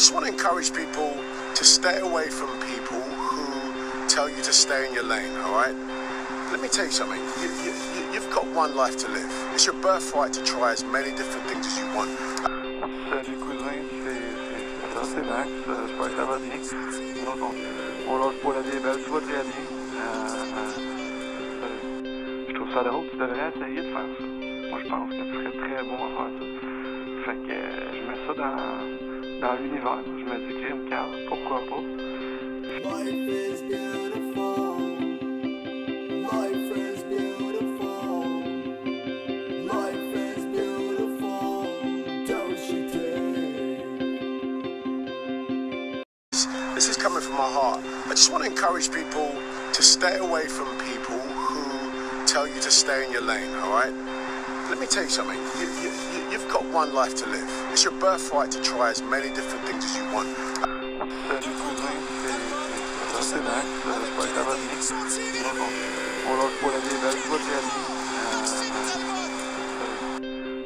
just want to encourage people to stay away from people who tell you to stay in your lane, all right? Let me tell you something. You, you, you, you've got one life to live. It's your birthright to try as many different things as you want. Fait que je mets ça dans, l'univers. Je me dis, pourquoi pas? Life is. This is coming from my heart. I just want to encourage people to stay away from people who tell you to stay in your lane, all right? Let me tell you something. You, you, you, you've got one life to live. It's your birthright to try as many different things as you want.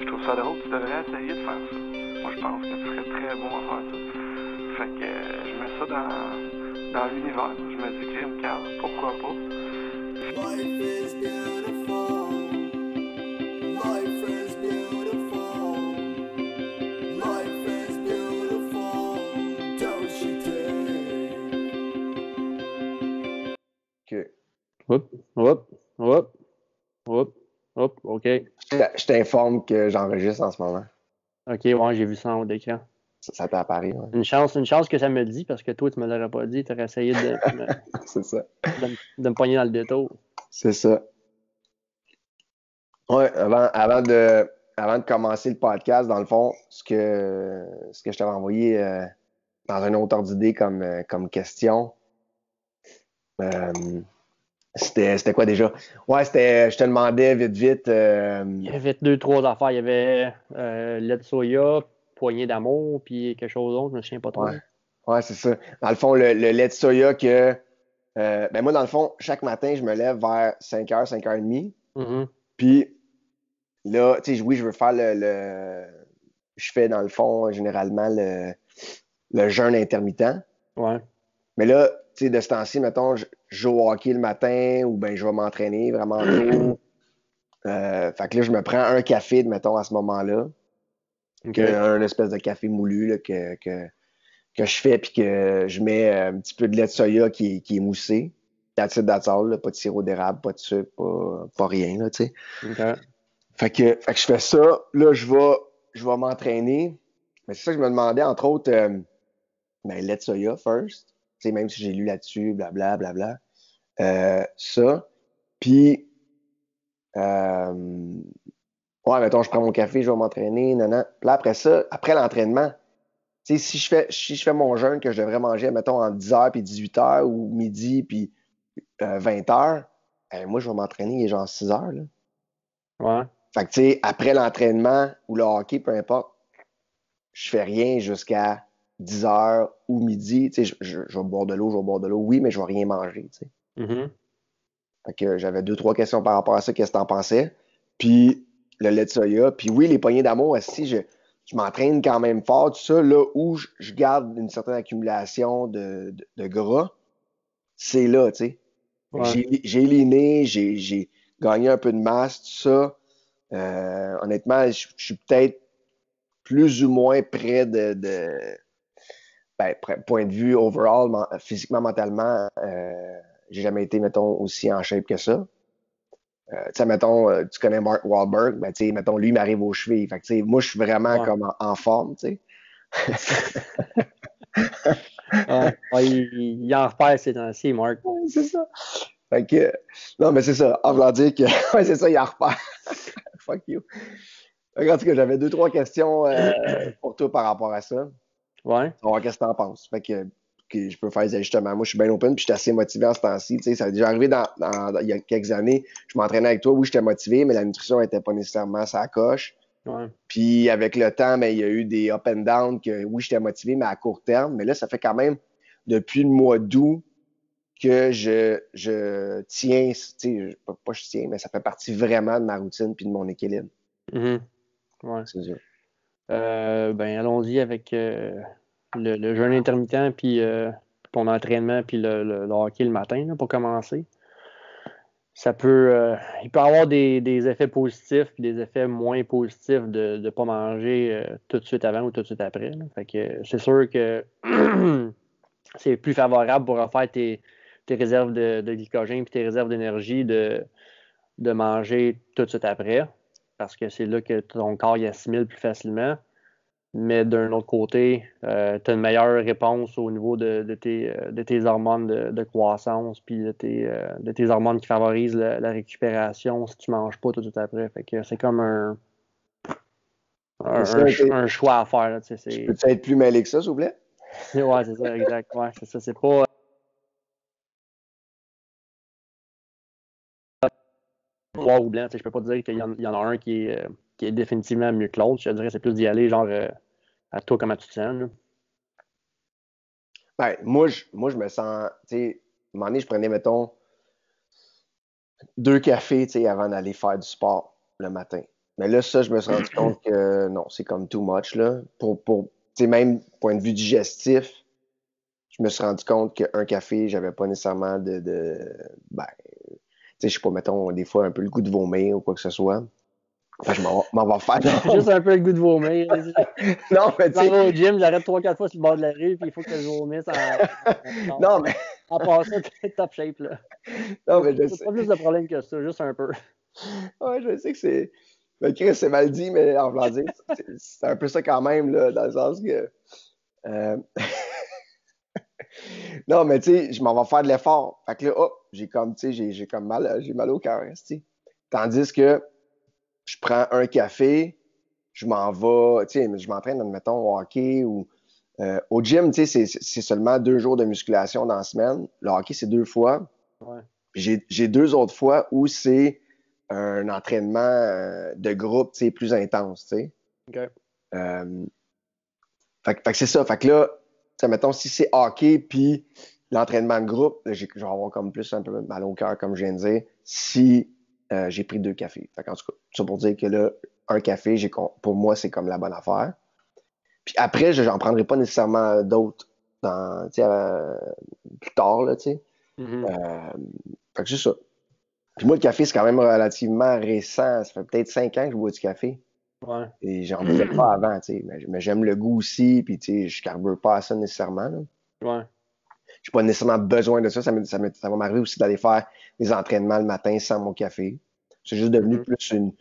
Je trouve ça drôle, tu devrais essayer de faire ça. Moi, je pense que tu serais très bon à faire ça. Fait que je mets ça dans, dans l'univers. Je me dis, pourquoi pas? Hop, hop, hop, hop, hop, OK. Je t'informe que j'enregistre en ce moment. OK, ouais, j'ai vu ça en haut d'écran. Ça, ça t'est apparu, ouais. Une chance, une chance que ça me le dit parce que toi, tu me l'aurais pas dit. Tu aurais essayé de, me- C'est ça. de, me- de me pogner dans le détour. C'est ça. Ouais, avant, avant, de, avant de commencer le podcast, dans le fond, ce que, ce que je t'avais envoyé euh, dans un autre ordre d'idée comme, euh, comme question, euh, c'était c'était quoi déjà? Ouais, c'était, je te demandais vite, vite, euh, Il y avait deux, trois affaires. Il y avait euh, lait de soya, poignée d'amour, puis quelque chose d'autre. Je me souviens pas trop. Ouais. Ouais, c'est ça. Dans le fond, le, le lait de soya que. euh, ben moi, dans le fond, chaque matin, je me lève vers 5h, 5h30. Mhm. Puis là, tu sais, oui, je veux faire le, le- Je fais, dans le fond, généralement, le, le jeûne intermittent. Ouais. Mais là, tu sais, de ce temps-ci, mettons, je, je joue au hockey le matin ou ben je vais m'entraîner vraiment tôt. Euh, fait que là, je me prends un café, mettons, à ce moment-là. Un espèce de café moulu là, que, que, que je fais, puis que je mets euh, un petit peu de lait de soya qui, est- qui est moussé. That's it, that's all, là, pas de sirop d'érable, pas de sucre, pas, pas rien, là, tu sais. Fait que, fait que je fais ça, là, je vais, je vais m'entraîner. Mais c'est ça que je me demandais, entre autres, euh, ben, lait de soya first. Même si j'ai lu là-dessus, blabla, blabla. Euh, ça. Puis, euh, ouais, mettons, je prends mon café, je vais m'entraîner, non, non. Puis là, après ça, après l'entraînement, si je fais, si je fais mon jeûne que je devrais manger, mettons, en 10h puis 18h ou midi puis euh, 20h, eh, moi, je vais m'entraîner, il est genre 6h, là. Ouais. Fait que, tu sais, après l'entraînement ou le hockey, peu importe, je fais rien jusqu'à 10 heures ou midi. Tu sais, je, je- je vais boire de l'eau, je vais boire de l'eau, oui, mais je vais rien manger, tu sais. Mhm. Fait que j'avais deux, trois questions par rapport à ça, qu'est-ce que t'en pensais? Puis le lait de soya. Puis oui, les poignées d'amour aussi, je, je m'entraîne quand même fort, tout ça, là où je, je garde une certaine accumulation de, de, de gras, c'est là, tu sais. Ouais. J'ai j'ai liné, j'ai j'ai gagné un peu de masse, tout ça. Euh, honnêtement, je, je suis peut-être plus ou moins près de, de ben, point de vue overall, men- physiquement, mentalement, euh, j'ai jamais été, mettons, aussi en shape que ça. Euh, tu sais, mettons, euh, tu connais Mark Wahlberg, ben, tu sais, mettons, lui, m'arrive aux chevilles. Fait que, tu sais, moi, je suis vraiment Ouais. comme en, en forme, tu sais. Ouais. Ouais, il, il en repère ces temps-ci. Ouais, c'est ça. Fait que, non, mais c'est ça. En voulant dire que, ouais, c'est ça, il en repart. Fuck you. En tout cas, j'avais deux, trois questions euh, pour toi par rapport à ça. Ouais. On va voir qu'est-ce que t'en penses. Fait que, que je peux faire des ajustements. Moi, je suis bien open, puis je suis assez motivé en ce temps-ci. Tu sais, ça a déjà arrivé dans, dans- dans- il y a quelques années. Je m'entraînais avec toi. Oui, j'étais motivé, mais la nutrition n'était pas nécessairement sa coche. Ouais. Puis avec le temps, ben, il y a eu des up and down que oui, j'étais motivé, mais à court terme. Mais là, ça fait quand même depuis le mois d'août que je, je tiens, tu sais, je- pas, je tiens, mais ça fait partie vraiment de ma routine puis de mon équilibre. Mhm. Ouais. C'est sûr. Euh, ben, allons-y avec euh, le, jeûne intermittent, puis euh, ton entraînement, puis le, hockey le matin là, pour commencer. Ça peut, euh, il peut avoir des, des effets positifs puis des effets moins positifs de ne pas manger euh, tout de suite avant ou tout de suite après. Fait que c'est sûr que c'est plus favorable pour refaire tes, tes réserves de, de glycogène puis tes réserves d'énergie de, de manger tout de suite après parce que c'est là que ton corps y assimile plus facilement. Mais d'un autre côté, tu as une meilleure réponse au niveau de, de tes, euh, de tes hormones de, de croissance puis de tes, euh, de tes hormones qui favorisent la, la récupération si tu manges pas tout de suite après. Fait que c'est comme un, un, ça, choix à faire. là, tu sais, être plus mêlé que ça, s'il vous plaît? Ouais, c'est ça, exact. Ouais, c'est ça. C'est pas. Noir ou blanc, je peux pas dire qu'il y, en- il y en a un qui est, euh, qui est définitivement mieux que l'autre. Je dirais que c'est plus d'y aller, genre, euh, à toi, comment tu te sens. là? Ben, moi, je, moi, je me sens, tu sais, à un moment donné, je prenais, mettons, deux cafés, tu sais, avant d'aller faire du sport le matin. Mais là, ça, je me suis rendu compte que non, c'est comme too much, là. Pour, pour, tu sais, même point de vue digestif, je me suis rendu compte qu'un café, j'avais pas nécessairement de, de ben, tu sais, je sais pas, mettons, des fois, un peu le goût de vomir ou quoi que ce soit. Enfin, je m'en m'en vais faire. Juste un peu le goût de vomir. non, mais tu sais, au gym, j'arrête 3-4 fois sur le bord de la rue, puis il faut que je vomisse en. non, mais, En passant, t'es top shape, là. non, mais je C'est sais. pas plus de problème que ça, juste un peu. Ouais, je sais que c'est. Mais Chris, c'est mal dit, mais en voulant dire, c'est- c'est un peu ça quand même, là, dans le sens que. euh, non, mais tu sais, je m'en vais faire de l'effort. Fait que là, hop, j'ai comme, tu sais, j'ai- comme mal, j'ai mal au cœur, hein, tu sais. Tandis que je prends un café, je m'en vais, tu sais, je m'entraîne, admettons, au hockey ou euh, au gym, tu sais, c'est- seulement deux jours de musculation dans la semaine. Le hockey, c'est deux fois. Ouais. J'ai j'ai deux autres fois où c'est un entraînement euh, de groupe, tu sais, plus intense, tu sais. OK. Euh, fait, que- fait que c'est ça. Fait que là, tu sais, mettons, si c'est hockey puis l'entraînement de groupe, je vais avoir comme plus un peu mal au cœur, comme je viens de dire, si euh, j'ai pris deux cafés. Fait en tout cas, ça pour dire que là, un café, j'ai pour moi, c'est comme la bonne affaire. Puis après, je j'en prendrai pas nécessairement d'autres dans, euh, plus tard, là, tu sais. Mhm. Euh, fait que c'est ça. Puis moi, le café, c'est quand même relativement récent. Ça fait peut-être cinq ans que je bois du café. Ouais. Et j'en buvais pas avant, tu sais. Mais, mais j'aime le goût aussi, puis tu sais, je carbure pas à ça nécessairement. Là. Ouais. J'ai pas nécessairement besoin de ça. Ça, me- ça, me- ça va m'arriver aussi d'aller faire des entraînements le matin sans mon café. C'est juste devenu Mhm. plus une.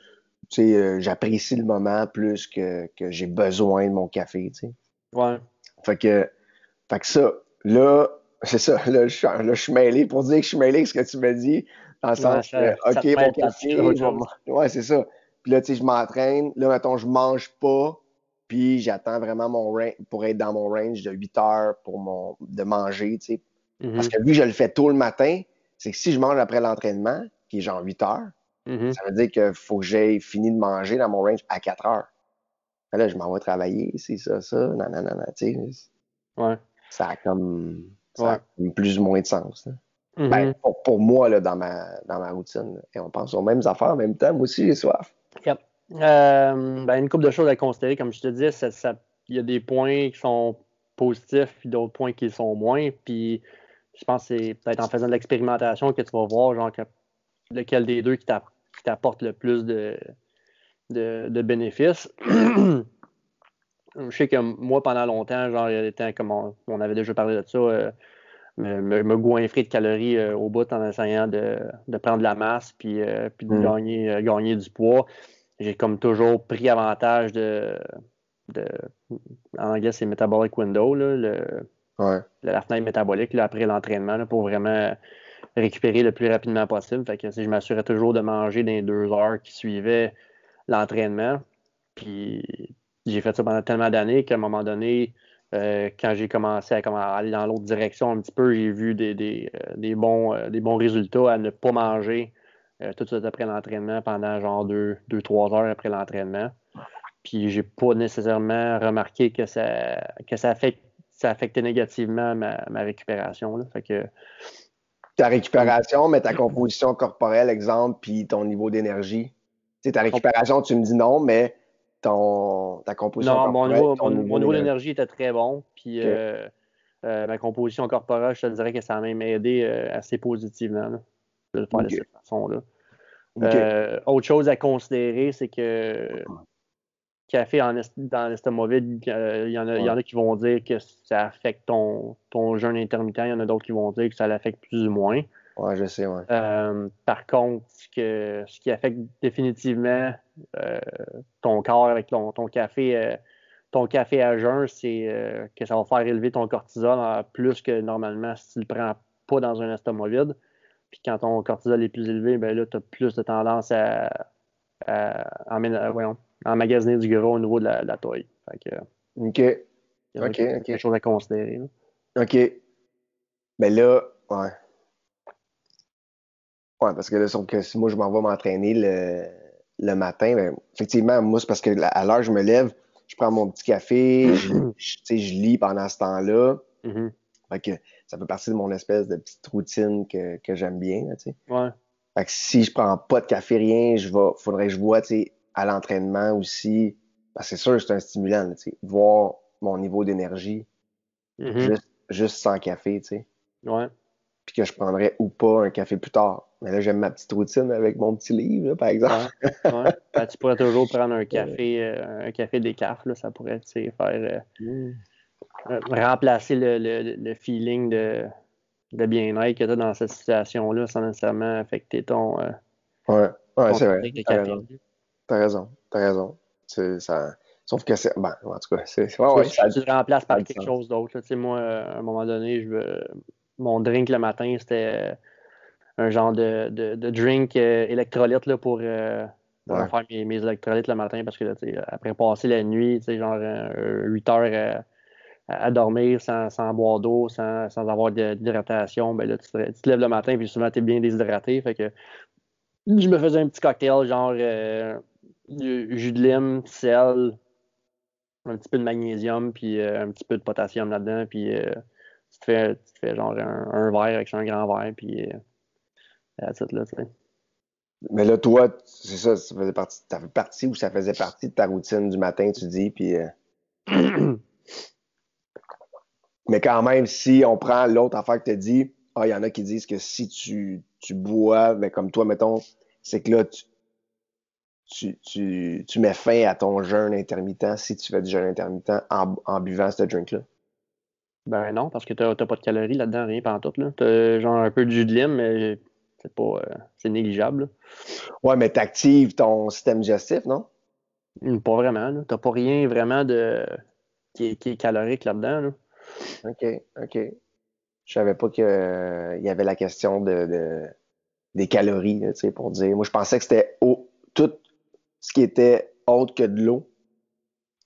Tu sais, euh, j'apprécie le moment plus que, que j'ai besoin de mon café, tu sais. Ouais. Fait que, fait que ça, là, c'est ça, là je, suis, là, je suis mêlé pour dire que je suis mêlé avec ce que tu me dis, dans le sens ça- que, OK, mon café, ouais, c'est ça. Puis là, tu sais, je m'entraîne, là, mettons, je mange pas, puis j'attends vraiment mon range, pour être dans mon range de 8 heures pour mon, de manger, tu sais. Mhm. Parce que vu que je le fais tôt le matin, c'est que si je mange après l'entraînement, qui est genre 8 heures, Mhm. ça veut dire qu'il faut que j'aie fini de manger dans mon range à 4 heures. Là, je m'en vais travailler, c'est ça, ça, non, non, non, non, tu sais Ouais. ça a comme, ça a comme plus ou moins de sens. Mhm. Ben, pour, pour moi, là, dans, ma, dans ma routine. Et on pense aux mêmes affaires en même temps. Moi aussi, j'ai soif. Yep. Euh, ben, une couple de choses à considérer, comme je te ça- il y a des points qui sont positifs puis d'autres points qui sont moins. Puis je pense que c'est peut-être en faisant de l'expérimentation que tu vas voir genre que- lequel des deux qui t'a- qui t'apporte le plus de, de, de bénéfices. je sais que moi, pendant longtemps, genre, il y a des temps, comme on, on avait déjà parlé de ça, euh, me, me, me goinfrer de calories euh, au bout en essayant de, de prendre de la masse puis, euh, puis de Mm. gagner, gagner du poids. J'ai comme toujours pris avantage de, de en anglais, c'est metabolic window, là, le, Ouais. la fenêtre métabolique là, après l'entraînement pour vraiment récupérer le plus rapidement possible. Fait que, sais, je m'assurais toujours de manger dans les deux heures qui suivaient l'entraînement. Puis j'ai fait ça pendant tellement d'années qu'à un moment donné, euh, quand j'ai commencé à, aller dans l'autre direction un petit peu, j'ai vu des, des, euh, des bons, euh, des bons résultats à ne pas manger euh, tout de suite après l'entraînement pendant genre deux, deux, trois heures après l'entraînement. Puis j'ai pas nécessairement remarqué que ça, que ça, affecte, ça affectait négativement ma, ma récupération. Là. Fait que, Ta récupération, mais ta composition corporelle, exemple, puis ton niveau d'énergie. Tu sais, ta récupération, tu me dis non, mais ton, ta composition Non, mon corporelle, niveau, ton mon, niveau d'énergie. était très bon. Puis euh, euh, ma composition corporelle, je te dirais que ça a même aidé euh, assez positivement là, de le faire de cette façon-là. Euh, autre chose à considérer, c'est que café en est- dans l'estomac vide, euh, il y, en y en a qui vont dire que ça affecte ton, ton jeûne intermittent, il y en a d'autres qui vont dire que ça l'affecte plus ou moins. Ouais, je sais, ouais. Euh, par contre, ce, que, ce qui affecte définitivement euh, ton corps avec ton, ton café, ton café à jeun, c'est euh, que ça va faire élever ton cortisol à plus que normalement si tu le prends pas dans un estomac vide. Puis quand ton cortisol est plus élevé, ben là, tu as plus de tendance à, à, emmène- voyons, à emmagasiner du gras au niveau de la, la que, OK. il y a Ok, quelque chose à considérer. là. OK. Ben là, ouais. Ouais, parce que là, sauf que si moi je m'en vais m'entraîner le, le matin, ben, effectivement, moi, c'est parce que à l'heure je me lève, je prends mon petit café, je, je- lis pendant ce temps-là. Mhm. Fait que ça fait partie de mon espèce de petite routine que, que j'aime bien, là, tu sais. Ouais. Fait que si je prends pas de café, rien, je vais, faudrait que je vois, tu sais, à l'entraînement aussi. Parce que c'est sûr, c'est un stimulant, là, tu sais. Voir mon niveau d'énergie Mhm. juste, juste sans café, tu sais. Ouais. Puis que je prendrais ou pas un café plus tard. Mais là, j'aime ma petite routine avec mon petit livre, là, par exemple. Ouais. Ben, tu pourrais toujours prendre un café, euh, un café là, ça pourrait tu sais, faire euh, euh, remplacer le, le- le feeling de, de bien-être que tu as dans cette situation-là sans nécessairement affecter ton, euh, Ouais, c'est vrai. T'as raison. T'as raison. T'as raison. Ça... Sauf que c'est. Ben, en tout cas, c'est. Ouais, ça- tu le remplaces par quelque sens. chose d'autre. là. Tu sais, moi, euh, à un moment donné, je veux... mon drink le matin, c'était euh, un genre de, de, de drink euh, électrolyte là, pour, euh, pour Ouais. faire mes, mes électrolytes le matin parce que là, après passer la nuit, genre 8 heures euh, à, dormir sans, sans boire d'eau, sans, sans avoir d'hydratation, ben là, tu te, lèves le matin puis souvent tu es bien déshydraté. Fait que je me faisais un petit cocktail, genre euh, jus de lime, sel, un petit peu de magnésium, puis euh, un petit peu de potassium là-dedans, puis euh, tu, te fais, tu te fais genre un, un verre avec un grand verre, puis euh, là, tu sais. Mais là, toi, c'est ça, ça faisait partie, partie ou ça faisait partie de ta routine du matin, tu dis, puis. Mais quand même, si on prend l'autre affaire que tu as dit, ah, il y en a qui disent que si tu, tu bois, ben, comme toi, mettons, c'est que là, tu, tu, tu, tu mets fin à ton jeûne intermittent si tu fais du jeûne intermittent en, en buvant ce drink-là. Ben non, parce que t'as pas de calories là-dedans, rien pantoute, là. T'as genre un peu de jus de lime, mais c'est pas... euh, c'est négligeable, là. Ouais, mais tu actives ton système digestif, non? Pas vraiment, là. T'as pas rien vraiment de... qui est, qui est calorique là-dedans, là. OK, OK. Je savais pas qu'il y avait la question de, de- des calories, tu sais, pour dire. Moi, je pensais que c'était au- tout ce qui était autre que de l'eau.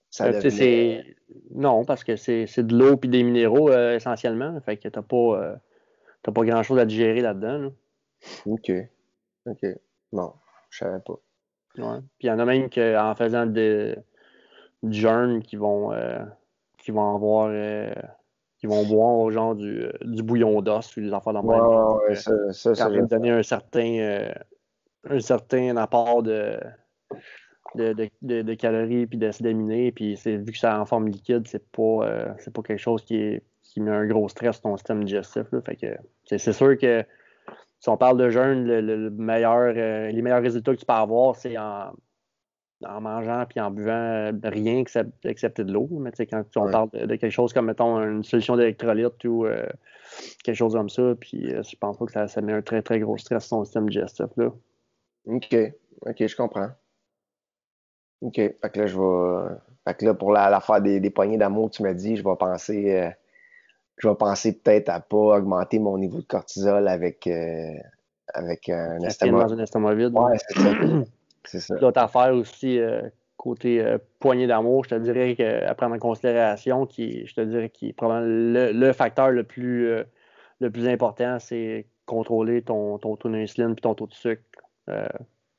Ça Euh, devenait-. Non, parce que c'est de l'eau puis des minéraux, euh, essentiellement. Fait que t'as pas... euh, t'as pas grand-chose à digérer là-dedans, là. OK. OK. Non, je savais pas. Ouais. Puis il y en a même qu'en faisant de, du jeûne qui vont euh, qui vont avoir euh, qui vont boire genre du, euh, du bouillon d'os ou des affaires dans ouais, ouais, ça, ça, ça, ça va donner un certain euh, un certain apport de de, de, de- de calories puis d'acides aminés. Puis c'est vu que c'est en forme liquide c'est pas euh, c'est pas quelque chose qui est qui met un gros stress sur ton système digestif là. fait que c'est c'est sûr que si on parle de jeûne le, le- le meilleur euh, les meilleurs résultats que tu peux avoir c'est en en mangeant puis en buvant euh, rien excep- excepté de l'eau. Mais tu sais, quand on Ouais. parle de, de quelque chose comme, mettons, une solution d'électrolyte ou euh, quelque chose comme ça, puis euh, je pense pas que ça, ça met un très, très gros stress sur ton système digestif. Là. OK. OK, je comprends. OK. Fait que là, je vais. Fait que là, pour la- l'affaire des, des poignées d'amour que tu m'as dit, je vais penser. euh, Je vais penser peut-être à pas augmenter mon niveau de cortisol avec, avec un estomac. dans un estomac vide. Ouais, c'est ça. C'est ça. L'autre affaire aussi, euh, côté euh, poignée d'amour, je te dirais que, à prendre en considération, qui, je te dirais qui est probablement le, le facteur le plus, euh, le plus important, c'est contrôler ton, ton taux d'insuline et ton taux de sucre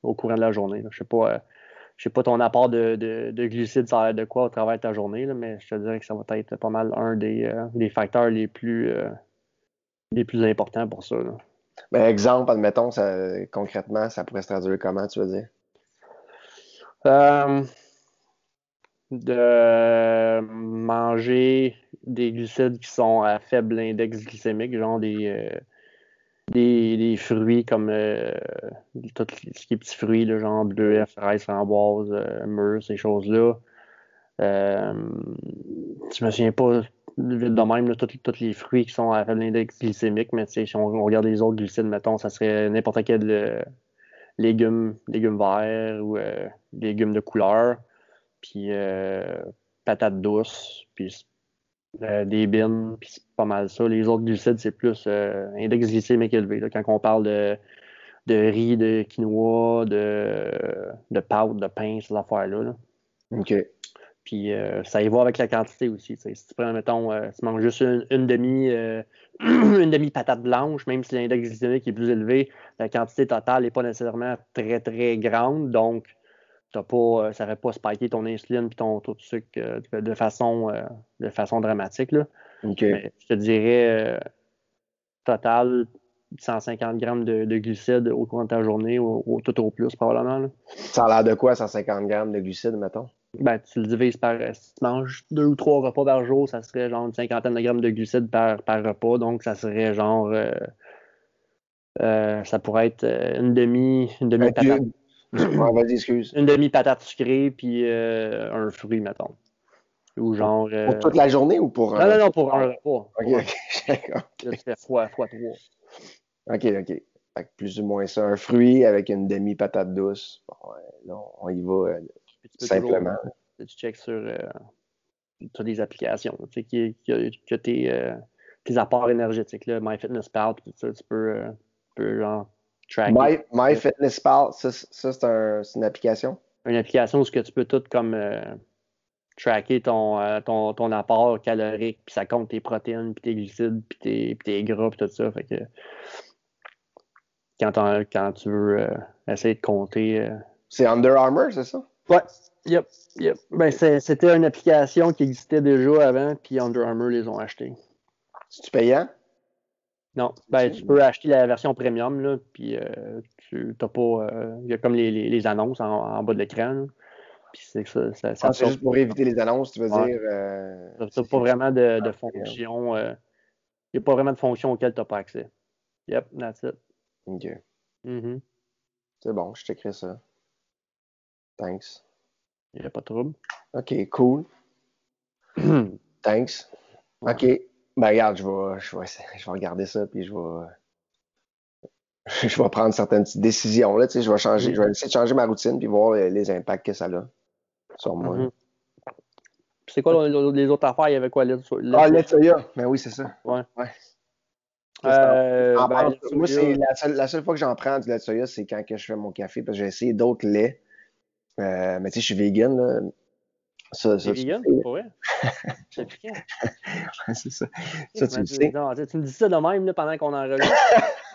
au courant de la journée. là. Je sais pas. je sais pas ton apport de, de, de glucides, ça a de quoi au travers de ta journée, là, mais je te dirais que ça va être pas mal un des, des facteurs les plus, les plus importants pour ça. là. Ben, exemple, admettons, ça, concrètement, ça pourrait se traduire comment, tu veux dire? Euh, de manger des glucides qui sont à faible index glycémique, genre des, euh, des, des fruits comme euh, tout ce qui est petits fruits, genre bleuets, fraises, framboises, mûres, ces choses-là. Je me souviens pas vite de même, tous les fruits qui sont à faible index glycémique, mais si on, on regarde les autres glucides, mettons, ça serait n'importe quel euh, légume, légumes verts ou euh, légumes de couleur, puis euh, patates douces, puis euh, des bines, puis c'est pas mal ça. Les autres glucides, c'est plus index glycémique élevé. là. quand on parle de, de riz, de quinoa, de, de pâtes, de pain, ces affaires-là. là. OK. Puis euh, ça y va avec la quantité aussi. Si tu prends, mettons, euh, tu manges juste une, une demi une demi patate blanche, même si l'index glycémique est plus élevé, la quantité totale n'est pas nécessairement très très grande. Donc, pas, euh, ça ne va pas spiker ton insuline et ton taux de sucre euh, de, façon, euh, de façon dramatique. Là. Mais je te dirais total 150 grammes de, de glucides au cours de ta journée, ou, ou tout au plus probablement. là. Ça a l'air de quoi, 150 grammes de glucides, mettons? Ben, tu le divises par. euh, Si tu manges deux ou trois repas par jour, ça serait genre une cinquantaine de grammes de glucides par, par repas. Donc, ça serait genre. euh, euh, ça pourrait être euh, une demi, une demi patate, vas-y, excuse. une demi patate sucrée puis euh, un fruit, mettons. Ou genre. Pour toute la journée ou pour Non, non, non, pour un repas. OK, OK. D'accord. Là, tu fais fois, fois trois. OK, OK. Fait que plus ou moins ça. Un fruit avec une demi-patate douce. Bon, là, on y va Puis tu peux simplement. toujours- tu checkes sur euh, toutes les applications, tu sais, qui, tes, euh, tes apports énergétiques, là, MyFitnessPal, tout ça, tu peux, euh, tu peux genre, tracker. My, MyFitnessPal, ça, c'est un- une application? Une application où ce que tu peux tout comme euh, tracker ton, ton, ton apport calorique, puis ça compte tes protéines, puis tes glucides, puis tes, puis tes gras, puis tout ça. Fait que quand, tu veux euh, essayer de compter. euh, C'est Under Armour, c'est ça? Ouais, yep, yep. Ben, c'était une application qui existait déjà avant, puis Under Armour les ont achetés. C'est-tu payant? Non, ben, tu peux acheter la version premium, là, puis euh, tu t'as pas. euh, Il y a comme les, les, les annonces en, en bas de l'écran. Puis c'est que ça, ça, ça Ah, c'est te- juste pour éviter les annonces, tu veux Ouais. dire. euh, T'as pas vraiment de, de Ah, fonction. euh, Il n'y a pas vraiment de fonction auquel tu n'as pas accès. Yep, that's it. OK. Mhm. C'est bon, je t'écris ça. Thanks. Il n'y a pas de trouble. OK, cool. Thanks. OK. Ben regarde, je vais, je vais, je vais regarder ça, puis je vais. Je vais prendre certaines petites décisions. Là, tu sais, je vais changer, je vais essayer de changer ma routine puis voir les, les impacts que ça a sur moi. Mhm. Puis C'est quoi les- autres affaires? Il y avait quoi? So- lait- Ah, lait de soya. Ben oui, c'est ça. Ouais. Euh, ben, moi, c'est la seule fois que j'en prends du lait de soya, c'est quand que je fais mon café, parce que j'ai essayé d'autres laits. Euh, mais tu sais, je suis vegan. Là. Ça, ça, vegan, pour vrai? C'est piquant. c'est ça. Ça, tu le sais. non, tu me dis ça de même là, pendant qu'on enregistre.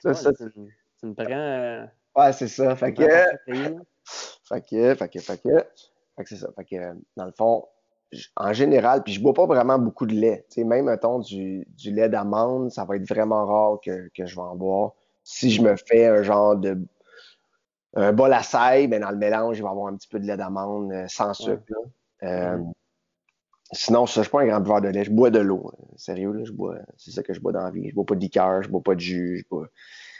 Ça, Ouais, ça, tu, me- tu me prends. ouais, c'est ça. Fait me que, fait que, fait que, fait que, fait que c'est ça. Fait que, dans le fond, en général, puis je bois pas vraiment beaucoup de lait. Tu sais, même, mettons, du, du lait d'amande, ça va être vraiment rare que, que je vais en boire. Si je me fais un genre de un bol à seigle, ben dans le mélange, il va y avoir un petit peu de lait d'amande euh, sans sucre. là. Euh. Sinon, ça, je suis pas un grand buveur de lait. Je bois de l'eau. euh, Sérieux, là, je bois. C'est ça que je bois dans la vie. Je bois pas de liqueur, je bois pas de jus, je bois.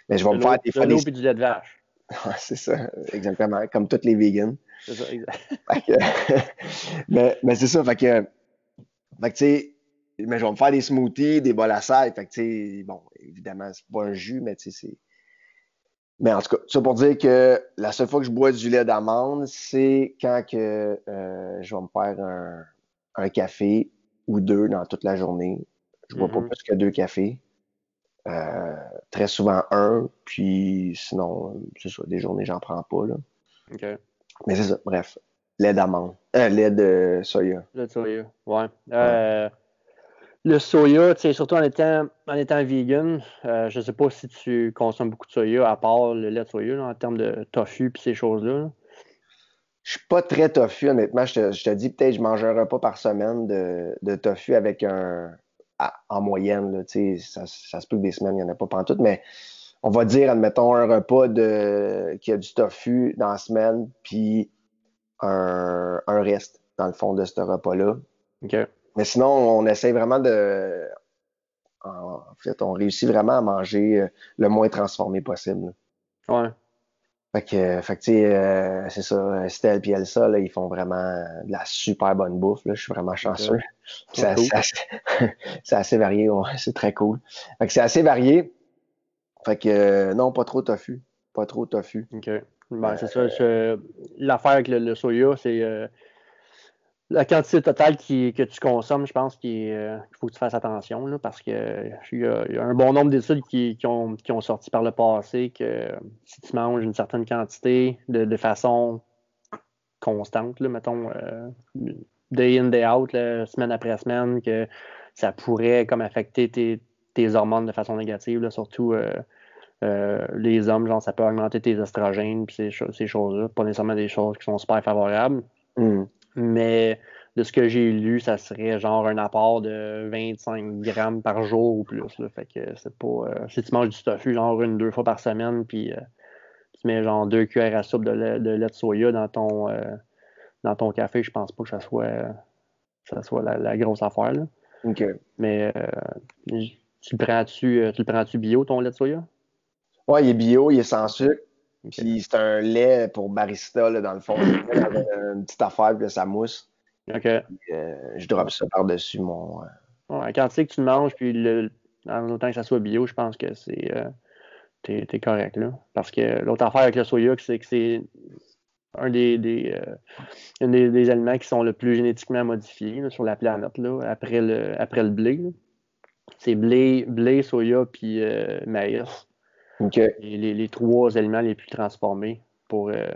Mais je vais De me l'eau faire des de fois l'eau des. puis du lait de vache. Ouais, c'est ça, exactement. Comme tous les vegans. C'est ça, exact. Fait que- mais mais c'est ça, fait que, fait que tu sais, mais je vais me faire des smoothies, des bols à sel, fait que tu sais, bon, évidemment, c'est pas un jus, mais tu sais, c'est. Mais en tout cas, ça pour dire que la seule fois que je bois du lait d'amande, c'est quand que euh, je vais me faire un, un café ou deux dans toute la journée. Je bois pas Mhm. plus que deux cafés. Euh, très souvent un, puis sinon, c'est ça, des journées, j'en prends pas, là. Mais c'est ça, bref. Lait d'amande. Euh, lait de soya. Le soya, ouais. Le soya, surtout en étant, en étant vegan, euh, je sais pas si tu consommes beaucoup de soya, à part le lait de soya, là, en termes de tofu et ces choses-là. là. Je suis pas très tofu, honnêtement. Je te, je te dis, peut-être, je mange un repas par semaine de, de tofu avec un. à- en moyenne, là, ça, ça se peut que des semaines, il n'y en a pas pantoute, mais on va dire, admettons, un repas de, qui a du tofu dans la semaine, puis un, un reste, dans le fond, de ce repas-là. OK. Mais sinon, on essaie vraiment de. En fait, on réussit vraiment à manger euh, le moins transformé possible. Ouais. Fait que, fait que tu sais, euh, c'est ça, Estelle et Elsa, là, ils font vraiment de la super bonne bouffe. Là. Je suis vraiment chanceux. C'est Cool. assez, varié, ouais, c'est très cool. Fait que c'est assez varié. Fait que euh, non, pas trop tofu. Pas trop tofu. OK. Ben, c'est ça. L'affaire avec le, le soya, c'est euh, la quantité totale qui- que tu consommes, je pense qu'il euh, qu'il faut que tu fasses attention là, parce que euh, il y, a, il y a un bon nombre d'études qui, qui ont, qui ont sorti par le passé que si tu manges une certaine quantité de, façon constante, là, mettons, euh, day in, day out, semaine après semaine, que ça pourrait comme affecter tes, hormones de façon négative, surtout euh, les hommes, genre ça peut augmenter tes estrogènes puis ces, cho- ces choses-là. Pas nécessairement des choses qui sont super favorables, Hmm. Mais de ce que j'ai lu, ça serait genre un apport de 25 grammes par jour ou plus. Là. Fait que c'est pas. euh, si tu manges du tofu genre une, deux fois par semaine, puis euh, tu mets genre deux cuillères à soupe de lait de, lait de soya dans ton euh, dans ton café, je pense pas que ça soit ça soit la, la grosse affaire. Là. OK. Mais tu le prends-tu tu le prends-tu bio ton lait de soya? Ouais, il est bio, il est sans sucre. Ok. Puis c'est un lait pour barista, là, dans le fond. Une petite affaire, puis là, ça mousse. Ok. Euh, je drop ça par-dessus mon. euh, Ouais, la quantité que tu le manges, puis le, en autant que ça soit bio, je pense que c'est euh, t'es, t'es correct là. Parce que l'autre affaire avec le soya, c'est que c'est un des, des, euh, un des, des aliments qui sont le plus génétiquement modifiés là, sur la planète là, après le après le blé. là. C'est blé, blé, soya puis euh, maïs. Les, les- les trois aliments les plus transformés pour euh,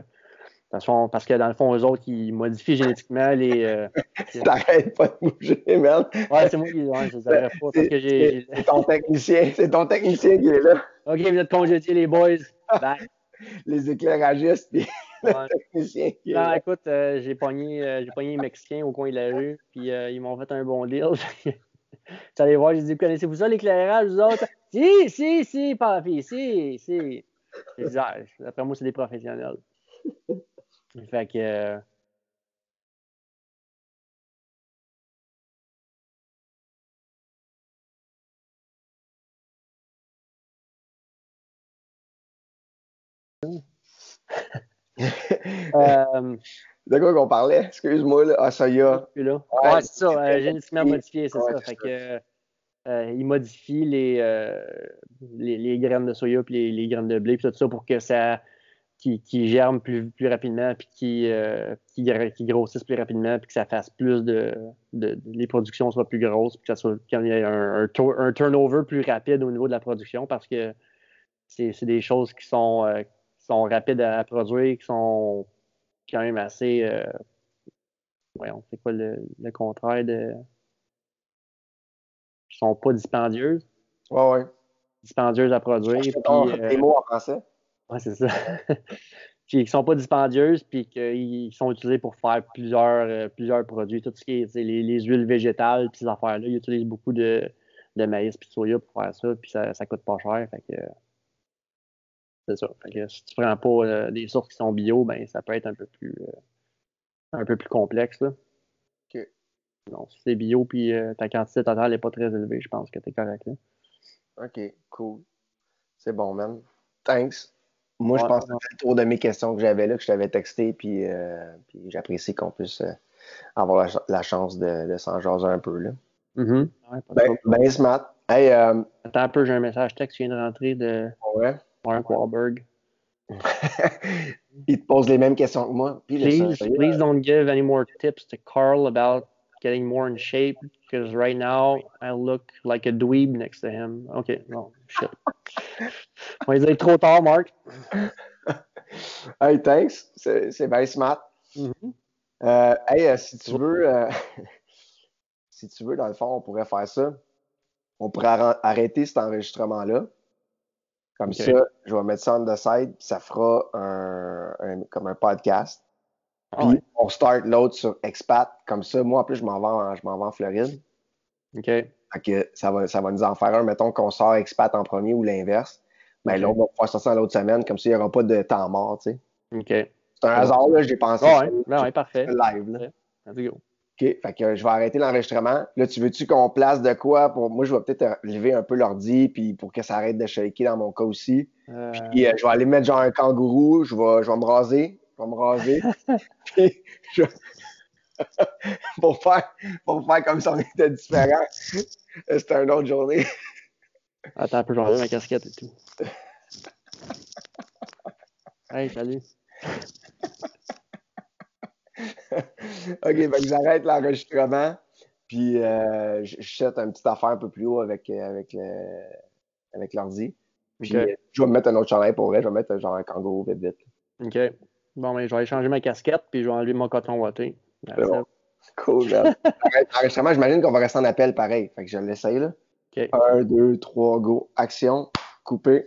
parce, que dans le fond, eux autres, ils modifient génétiquement les. euh, T'arrêtes pas de bouger, merde. Ouais, c'est moi qui. Ouais, je savais pas. Parce que j'ai. C'est ton technicien. C'est ton technicien qui est là. Ok, vous êtes congédiés, les boys. Bye. Les éclairagistes, puis Ouais. le technicien qui est Non, écoute, euh, j'ai pogné, euh, j'ai pogné les Mexicains au coin de la rue, puis euh, ils m'ont fait un bon deal. Tu allé voir, j'ai dit, connaissez-vous ça, l'éclairage, vous autres? Si, si, si, papi, si, si. Dit, ah, d'après moi, c'est des professionnels. Fait que. euh, De quoi qu'on parlait? Excuse-moi, là. Ah, ça y a. Ouais, Ouais, c'est ça, euh, génétiquement modifié. c'est Ouais, ça. Fait que euh, il modifie les, euh, les, les graines de soya puis les, les graines de blé puis tout ça pour que ça qui, qui germe plus, plus rapidement puis qui, euh, qui, grossisse plus rapidement puis que ça fasse plus de, de, de- les productions soient plus grosses puis que ça soit qu'il y ait un, un, un turnover plus rapide au niveau de la production parce que c'est c'est des choses qui sont, euh, qui sont rapides à, à produire, qui sont quand même assez euh, voyons, c'est quoi le, le contraire de. Ils sont pas dispendieuses. Ouais, ouais. Dispendieuses à produire. Puis, ton- euh, mots en français. ouais, c'est ça. puis qui sont pas dispendieuses, puis qu'ils sont utilisés pour faire plusieurs, euh, plusieurs produits. Tout ce qui est les, les huiles végétales, puis ces affaires-là, ils utilisent beaucoup de, de maïs puis de soya pour faire ça, puis ça, ça coûte pas cher. Fait que. C'est ça. Fait que si tu prends pas euh, des sources qui sont bio, ben ça peut être un peu plus euh, un peu plus complexe. Là. Ok. Non, si c'est bio puis euh, ta quantité totale n'est pas très élevée, je pense que tu es correct. Là. OK, cool. C'est bon, man. Thanks. Moi, je pense que c'est le tour de mes questions que j'avais là, que je t'avais texté, puis, puis j'apprécie qu'on puisse avoir la, ch- la chance de, de s'en jaser un peu. Là. Ouais, pas de Ben, ben smart. Hey, euh, Attends un peu, j'ai un message texte qui vient de rentrer de ouais. Mark Wahlberg. Il te pose les mêmes questions que moi. Please, please don't give any more tips to Carl about getting more in shape because right now I look like a dweeb next to him. Ok, non, shit. On va dire trop tard, Mark? Hey, thanks. C'est bien smart. Mhm. Euh, hey, euh, si tu veux, euh, si tu veux, dans le fond, on pourrait faire ça. On pourrait arrêter cet enregistrement-là. Comme ça, je vais mettre ça on the side, puis ça fera un, un- comme un podcast. Ah Puis ouais. on start l'autre sur Expat. Comme ça, moi, en plus, je m'en vais en, je m'en vais en Floride. Ok. Que ça va, ça va nous en faire un. Mettons qu'on sort Expat en premier ou l'inverse. Mais Ok. l'autre va pouvoir sortir l'autre semaine. Comme ça, il n'y aura pas de temps mort, tu sais. Ok. C'est un hasard, là, j'ai pensé. Ouais, ben ouais, parfait. Live, là. Let's go. OK, fait que je vais arrêter l'enregistrement. Là, tu veux-tu qu'on place de quoi pour. Moi, je vais peut-être euh, lever un peu l'ordi, puis pour que ça arrête de shaker dans mon cas aussi. Euh, Puis euh, je vais aller mettre genre un kangourou, je vais, je vais me raser. Je vais me raser. Puis je- pour, faire, pour faire comme si on était différents. C'était une autre journée. Attends un peu, je vais enlever ma casquette et tout. Hey, salut. OK, que j'arrête l'enregistrement. Puis euh, je, une petite affaire un peu plus haut avec, euh, avec, le- avec l'ordi. Puis euh, je vais me mettre un autre chandail pour vrai. Je vais mettre euh, genre un kangourou vite vite. OK. Bon, ben, je vais aller changer ma casquette, puis je vais enlever mon coton watté. Bon. Cool, l'enregistrement, j'imagine qu'on va rester en appel pareil. Fait que je l'essaye là. OK. Un, deux, trois, go. Action. Couper.